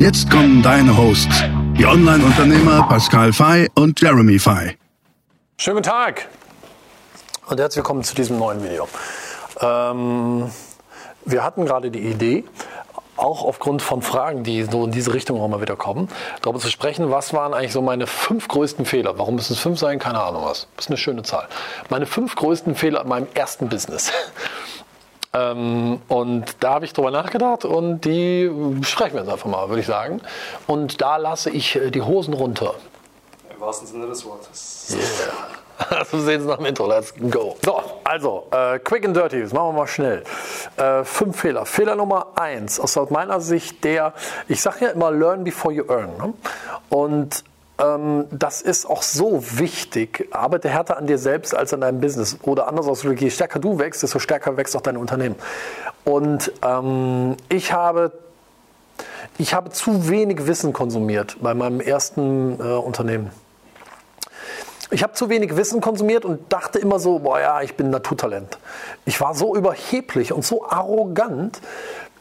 Jetzt kommen deine Hosts, die Online-Unternehmer Pascal Fay und Jeremy Fay. Schönen guten Tag und herzlich willkommen zu diesem neuen Video. Ähm, wir hatten gerade die Idee, auch aufgrund von Fragen, die so in diese Richtung auch mal wieder kommen, darüber zu sprechen, was waren eigentlich so meine fünf größten Fehler. Warum müssen es fünf sein? Keine Ahnung was. Das ist eine schöne Zahl. Meine fünf größten Fehler in meinem ersten Business. Ähm, und da habe ich drüber nachgedacht und die besprechen wir jetzt einfach mal, würde ich sagen. Und da lasse ich äh, die Hosen runter. Im wahrsten Sinne des Wortes. Yeah. So sehen Sie nach dem Intro. Let's go. So, also, äh, quick and dirty, das machen wir mal schnell. Äh, fünf Fehler. Fehler Nummer eins, aus meiner Sicht der, ich sage ja immer, learn before you earn. Ne? Und das ist auch so wichtig. Arbeite härter an dir selbst als an deinem Business. Oder anders ausgedrückt, je stärker du wächst, desto stärker wächst auch dein Unternehmen. Und ähm, ich habe ich habe zu wenig Wissen konsumiert bei meinem ersten äh, Unternehmen. Ich habe zu wenig Wissen konsumiert und dachte immer so, boah ja, ich bin Naturtalent. Ich war so überheblich und so arrogant,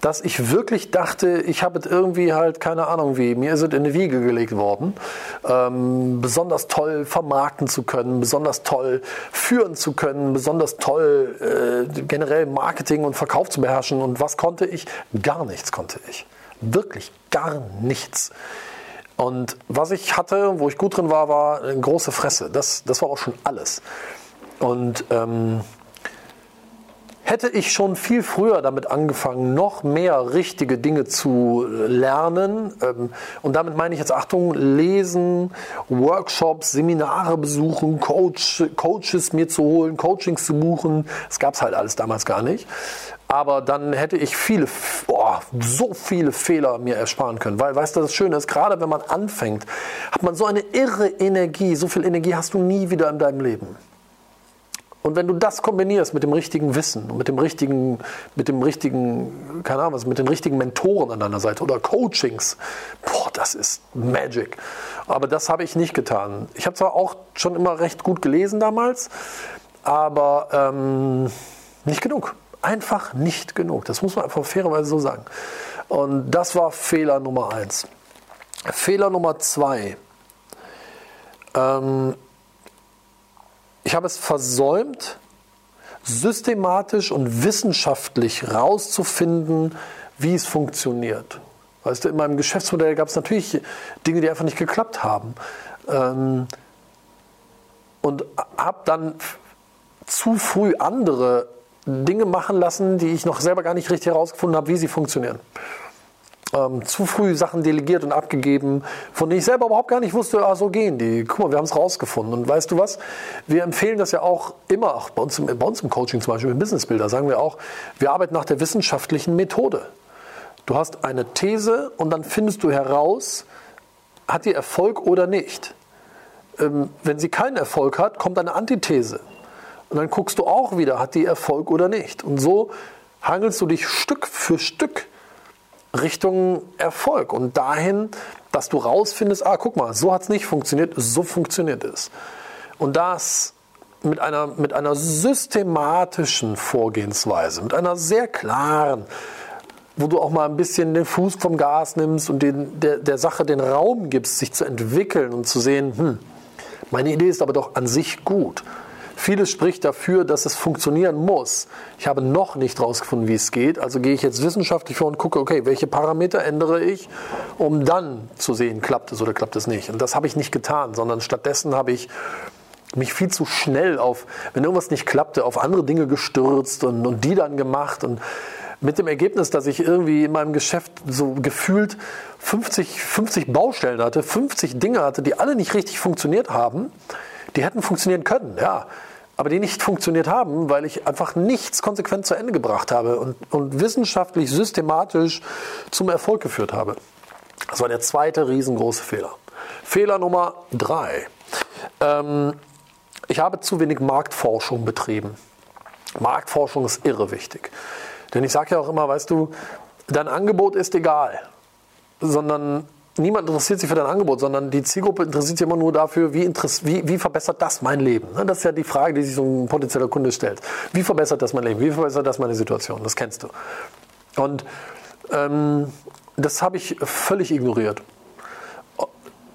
dass ich wirklich dachte, ich habe es irgendwie halt, keine Ahnung wie, mir ist es in die Wiege gelegt worden, ähm, besonders toll vermarkten zu können, besonders toll führen zu können, besonders toll äh, generell Marketing und Verkauf zu beherrschen. Und was konnte ich? Gar nichts konnte ich. Wirklich gar nichts. Und was ich hatte, wo ich gut drin war, war eine große Fresse. Das, das war auch schon alles. Und ähm, hätte ich schon viel früher damit angefangen, noch mehr richtige Dinge zu lernen, ähm, und damit meine ich jetzt Achtung, lesen, Workshops, Seminare besuchen, Coach, Coaches mir zu holen, Coachings zu buchen, das gab es halt alles damals gar nicht. Aber dann hätte ich viele, boah, so viele Fehler mir ersparen können. Weil, weißt du, das Schöne ist, gerade wenn man anfängt, hat man so eine irre Energie. So viel Energie hast du nie wieder in deinem Leben. Und wenn du das kombinierst mit dem richtigen Wissen, mit dem richtigen, mit dem richtigen, keine Ahnung mit den richtigen Mentoren an deiner Seite oder Coachings, boah, das ist Magic. Aber das habe ich nicht getan. Ich habe zwar auch schon immer recht gut gelesen damals, aber ähm, nicht genug. Einfach nicht genug. Das muss man einfach fairerweise so sagen. Und das war Fehler Nummer eins. Fehler Nummer zwei. Ähm, ich habe es versäumt, systematisch und wissenschaftlich rauszufinden, wie es funktioniert. Weißt du, in meinem Geschäftsmodell gab es natürlich Dinge, die einfach nicht geklappt haben. Ähm, und habe dann zu früh andere Dinge machen lassen, die ich noch selber gar nicht richtig herausgefunden habe, wie sie funktionieren ähm, zu früh Sachen delegiert und abgegeben, von denen ich selber überhaupt gar nicht wusste, ah, so gehen die. Guck mal, wir haben es rausgefunden. Und weißt du was? Wir empfehlen das ja auch immer, auch bei uns, im, bei uns im Coaching zum Beispiel, im Business Builder, sagen wir auch, wir arbeiten nach der wissenschaftlichen Methode. Du hast eine These und dann findest du heraus, hat die Erfolg oder nicht. Ähm, wenn sie keinen Erfolg hat, kommt eine Antithese. Und dann guckst du auch wieder, hat die Erfolg oder nicht. Und so hangelst du dich Stück für Stück Richtung Erfolg und dahin, dass du rausfindest, ah, guck mal, so hat es nicht funktioniert, so funktioniert es. Und das mit einer, mit einer systematischen Vorgehensweise, mit einer sehr klaren, wo du auch mal ein bisschen den Fuß vom Gas nimmst und den, der, der Sache den Raum gibst, sich zu entwickeln und zu sehen, hm, meine Idee ist aber doch an sich gut. Vieles spricht dafür, dass es funktionieren muss. Ich habe noch nicht herausgefunden, wie es geht. Also gehe ich jetzt wissenschaftlich vor und gucke, okay, welche Parameter ändere ich, um dann zu sehen, klappt es oder klappt es nicht. Und das habe ich nicht getan, sondern stattdessen habe ich mich viel zu schnell auf, wenn irgendwas nicht klappte, auf andere Dinge gestürzt und, und die dann gemacht und mit dem Ergebnis, dass ich irgendwie in meinem Geschäft so gefühlt 50, 50 Baustellen hatte, 50 Dinge hatte, die alle nicht richtig funktioniert haben. Die hätten funktionieren können, ja aber die nicht funktioniert haben, weil ich einfach nichts konsequent zu Ende gebracht habe und, und wissenschaftlich systematisch zum Erfolg geführt habe. Das war der zweite riesengroße Fehler. Fehler Nummer drei. Ähm, ich habe zu wenig Marktforschung betrieben. Marktforschung ist irre wichtig. Denn ich sage ja auch immer, weißt du, dein Angebot ist egal, sondern niemand interessiert sich für dein Angebot, sondern die Zielgruppe interessiert sich immer nur dafür, wie, wie, wie verbessert das mein Leben. Ne, das ist ja die Frage, die sich so ein potenzieller Kunde stellt. Wie verbessert das mein Leben? Wie verbessert das meine Situation? Das kennst du. Und ähm, das habe ich völlig ignoriert.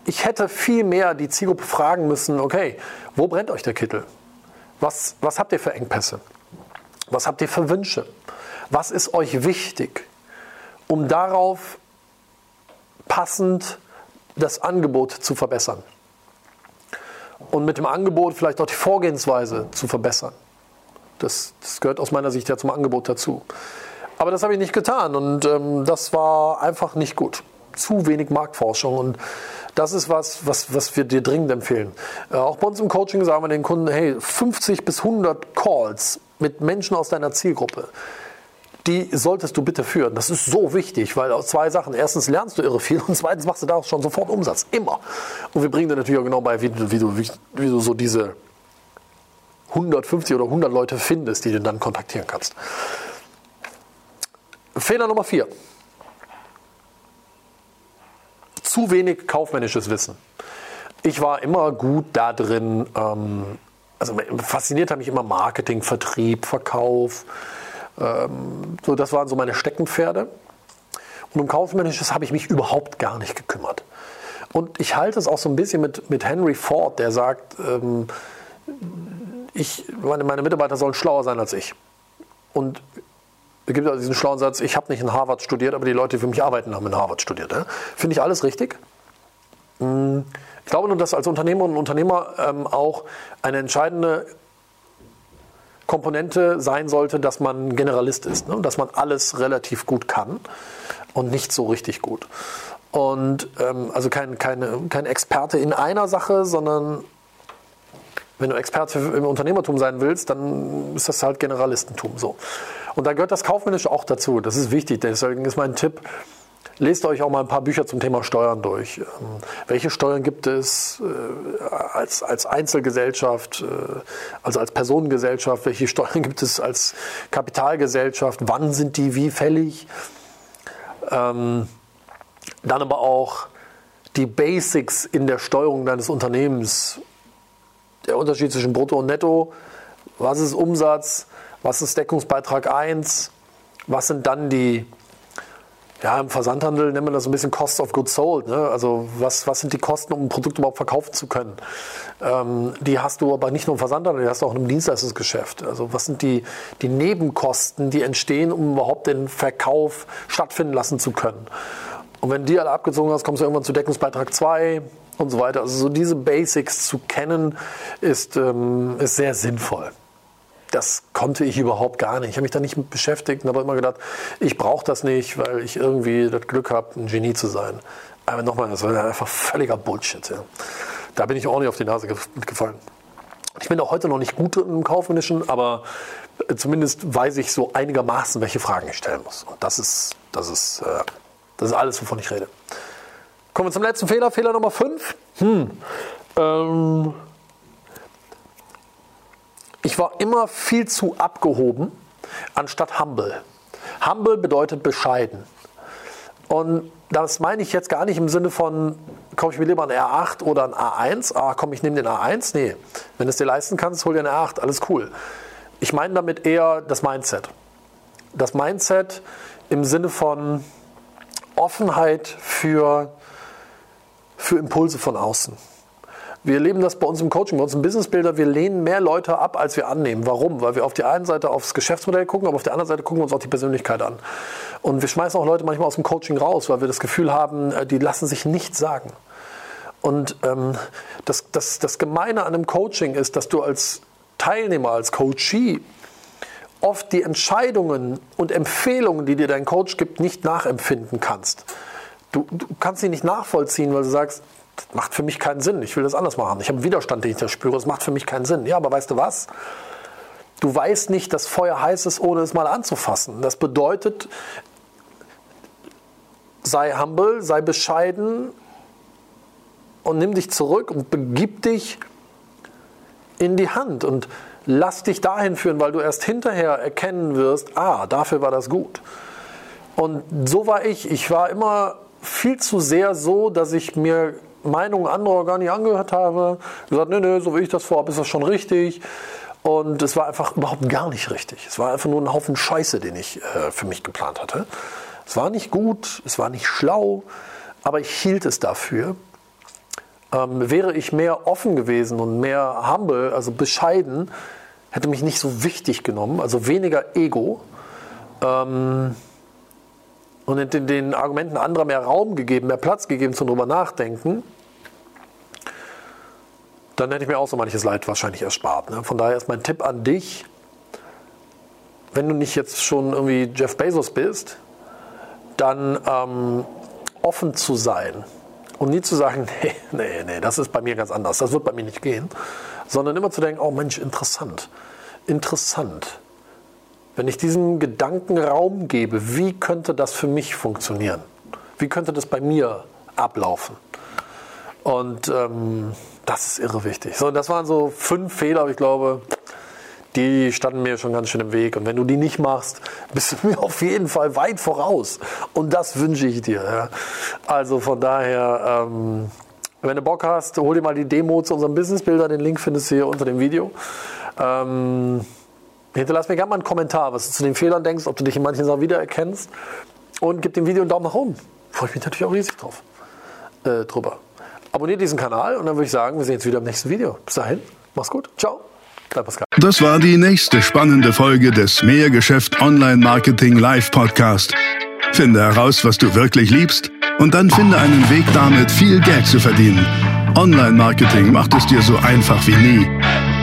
Ich hätte viel mehr die Zielgruppe fragen müssen, okay, wo brennt euch der Kittel? Was, was habt ihr für Engpässe? Was habt ihr für Wünsche? Was ist euch wichtig? Um darauf passend das Angebot zu verbessern. Und mit dem Angebot vielleicht auch die Vorgehensweise zu verbessern. Das, das gehört aus meiner Sicht ja zum Angebot dazu. Aber das habe ich nicht getan und ähm, das war einfach nicht gut. Zu wenig Marktforschung und das ist was, was, was wir dir dringend empfehlen. Äh, auch bei uns im Coaching sagen wir den Kunden, hey, 50 bis 100 Calls mit Menschen aus deiner Zielgruppe die solltest du bitte führen. Das ist so wichtig, weil aus zwei Sachen. Erstens lernst du irre viel und zweitens machst du daraus schon sofort Umsatz. Immer. Und wir bringen dir natürlich auch genau bei, wie, wie, du, wie, wie du so diese 150 oder 100 Leute findest, die du dann kontaktieren kannst. Fehler Nummer vier. Zu wenig kaufmännisches Wissen. Ich war immer gut da drin, ähm, also fasziniert hat mich immer Marketing, Vertrieb, Verkauf, ähm, so, das waren so meine Steckenpferde. Und um Kaufmännisches habe ich mich überhaupt gar nicht gekümmert. Und ich halte es auch so ein bisschen mit, mit Henry Ford, der sagt, ähm, ich, meine, meine Mitarbeiter sollen schlauer sein als ich. Und es gibt also diesen schlauen Satz, ich habe nicht in Harvard studiert, aber die Leute, die für mich arbeiten, haben in Harvard studiert. Ne? Finde ich alles richtig. Hm, ich glaube nur, dass als Unternehmerinnen und Unternehmer ähm, auch eine entscheidende Komponente sein sollte, dass man Generalist ist, ne? dass man alles relativ gut kann und nicht so richtig gut. Und ähm, also kein, keine, kein Experte in einer Sache, sondern wenn du Experte im Unternehmertum sein willst, dann ist das halt Generalistentum so. Und da gehört das Kaufmännische auch dazu. Das ist wichtig. Deswegen ist mein Tipp, Lest euch auch mal ein paar Bücher zum Thema Steuern durch. Ähm, welche Steuern gibt es äh, als, als Einzelgesellschaft, äh, also als Personengesellschaft? Welche Steuern gibt es als Kapitalgesellschaft? Wann sind die wie fällig? Ähm, dann aber auch die Basics in der Steuerung deines Unternehmens. Der Unterschied zwischen Brutto und Netto. Was ist Umsatz? Was ist Deckungsbeitrag 1? Was sind dann die ja, im Versandhandel nennt man das ein bisschen Cost of Goods Sold. Ne? Also was, was sind die Kosten, um ein Produkt überhaupt verkaufen zu können? Ähm, die hast du aber nicht nur im Versandhandel, die hast du auch im Dienstleistungsgeschäft. Also was sind die, die Nebenkosten, die entstehen, um überhaupt den Verkauf stattfinden lassen zu können? Und wenn die alle abgezogen hast, kommst du irgendwann zu Deckungsbeitrag 2 und so weiter. Also so diese Basics zu kennen, ist, ähm, ist sehr sinnvoll das konnte ich überhaupt gar nicht. Ich habe mich da nicht mit beschäftigt und habe immer gedacht, ich brauche das nicht, weil ich irgendwie das Glück habe, ein Genie zu sein. Aber nochmal, das war einfach völliger Bullshit. Ja. Da bin ich auch nicht auf die Nase gefallen. Ich bin auch heute noch nicht gut im Kaufmännischen, aber zumindest weiß ich so einigermaßen, welche Fragen ich stellen muss. Und das ist, das ist, äh, das ist alles, wovon ich rede. Kommen wir zum letzten Fehler, Fehler Nummer 5. Hm. Ähm, ich war immer viel zu abgehoben, anstatt humble. Humble bedeutet bescheiden. Und das meine ich jetzt gar nicht im Sinne von, kaufe ich mir lieber ein R8 oder ein A1. Ah, komm, ich nehme den A1. Nee, wenn du es dir leisten kannst, hol dir ein R8, alles cool. Ich meine damit eher das Mindset. Das Mindset im Sinne von Offenheit für, für Impulse von außen. Wir erleben das bei uns im Coaching, bei uns im Business Builder. Wir lehnen mehr Leute ab, als wir annehmen. Warum? Weil wir auf der einen Seite aufs Geschäftsmodell gucken, aber auf der anderen Seite gucken wir uns auch die Persönlichkeit an. Und wir schmeißen auch Leute manchmal aus dem Coaching raus, weil wir das Gefühl haben, äh, die lassen sich nichts sagen. Und ähm, das, das, das Gemeine an einem Coaching ist, dass du als Teilnehmer, als Coachee oft die Entscheidungen und Empfehlungen, die dir dein Coach gibt, nicht nachempfinden kannst. Du, du kannst sie nicht nachvollziehen, weil du sagst, das macht für mich keinen Sinn. Ich will das anders machen. Ich habe einen Widerstand, den ich da spüre. Das macht für mich keinen Sinn. Ja, aber weißt du was? Du weißt nicht, dass Feuer heiß ist, ohne es mal anzufassen. Das bedeutet, sei humble, sei bescheiden und nimm dich zurück und begib dich in die Hand und lass dich dahin führen, weil du erst hinterher erkennen wirst, ah, dafür war das gut. Und so war ich. Ich war immer viel zu sehr so, dass ich mir Meinungen anderer gar nicht angehört habe. Gesagt, nee, nee, so wie ich das vorhabe, ist das schon richtig. Und es war einfach überhaupt gar nicht richtig. Es war einfach nur ein Haufen Scheiße, den ich äh, für mich geplant hatte. Es war nicht gut, es war nicht schlau, aber ich hielt es dafür. Ähm, wäre ich mehr offen gewesen und mehr humble, also bescheiden, hätte mich nicht so wichtig genommen, also weniger Ego. Ähm, und den, den Argumenten anderer mehr Raum gegeben, mehr Platz gegeben zum drüber nachdenken, dann hätte ich mir auch so manches Leid wahrscheinlich erspart. Ne? Von daher ist mein Tipp an dich, wenn du nicht jetzt schon irgendwie Jeff Bezos bist, dann ähm, offen zu sein und nie zu sagen, nee, nee, nee, das ist bei mir ganz anders, das wird bei mir nicht gehen, sondern immer zu denken, oh Mensch, interessant, interessant. Wenn ich diesem Gedanken Raum gebe, wie könnte das für mich funktionieren? Wie könnte das bei mir ablaufen? Und ähm, das ist irre wichtig. So, das waren so fünf Fehler, ich glaube, die standen mir schon ganz schön im Weg. Und wenn du die nicht machst, bist du mir auf jeden Fall weit voraus. Und das wünsche ich dir. Ja. Also von daher, ähm, wenn du Bock hast, hol dir mal die Demo zu unserem Businessbilder. Den Link findest du hier unter dem Video. Ähm, Hinterlass mir gerne mal einen Kommentar, was du zu den Fehlern denkst, ob du dich in manchen Sachen wiedererkennst. Und gib dem Video einen Daumen nach oben. Freue ich mich natürlich auch riesig drauf. Äh, drüber. Abonniert diesen Kanal und dann würde ich sagen, wir sehen uns wieder im nächsten Video. Bis dahin, mach's gut. Ciao. Das war die nächste spannende Folge des Mehrgeschäft Online Marketing Live Podcast. Finde heraus, was du wirklich liebst und dann finde einen Weg damit, viel Geld zu verdienen. Online Marketing macht es dir so einfach wie nie.